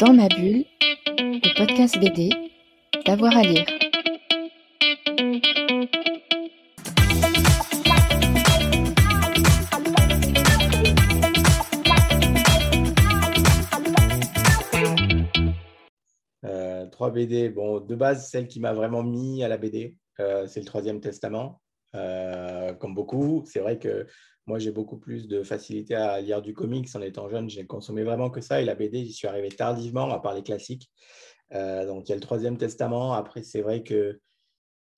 Dans ma bulle, le podcast BD, d'avoir à lire. Euh, trois BD. Bon, de base, celle qui m'a vraiment mis à la BD, euh, c'est le Troisième Testament. Euh, comme beaucoup, c'est vrai que moi, j'ai beaucoup plus de facilité à lire du comics en étant jeune. J'ai consommé vraiment que ça. Et la BD, j'y suis arrivé tardivement, à part les classiques. donc, il y a le Troisième Testament. Après, c'est vrai que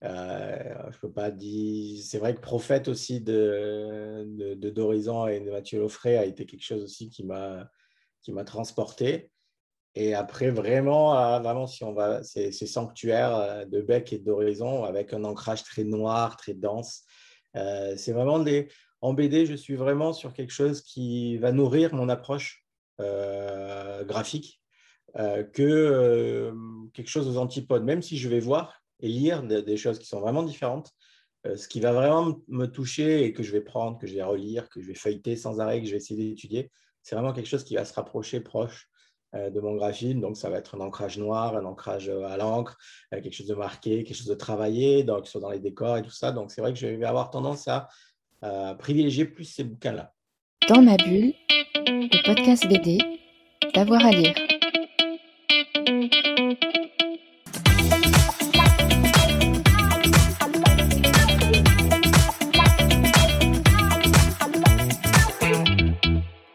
je peux pas dire. C'est vrai que Prophète aussi de, de, d'Horizon et de Mathieu Loffray a été quelque chose aussi qui m'a, qui m'a transporté. Et après, vraiment, euh, vraiment si on va, c'est sanctuaire euh, de bec et d'horizon avec un ancrage très noir, très dense. Euh, c'est vraiment des. En BD, je suis vraiment sur quelque chose qui va nourrir mon approche graphique que quelque chose aux antipodes. Même si je vais voir et lire des, choses qui sont vraiment différentes, ce qui va vraiment me toucher et que je vais prendre, que je vais relire, que je vais feuilleter sans arrêt, que je vais essayer d'étudier, c'est vraiment quelque chose qui va se rapprocher proche euh, de mon graphisme. Donc, ça va être un ancrage noir, un ancrage euh, à l'encre, euh, quelque chose de marqué, quelque chose de travaillé, donc, soit dans les décors et tout ça. Donc, c'est vrai que je vais avoir tendance à, privilégier plus ces bouquins-là. Dans ma bulle, le podcast BD, d'avoir à lire.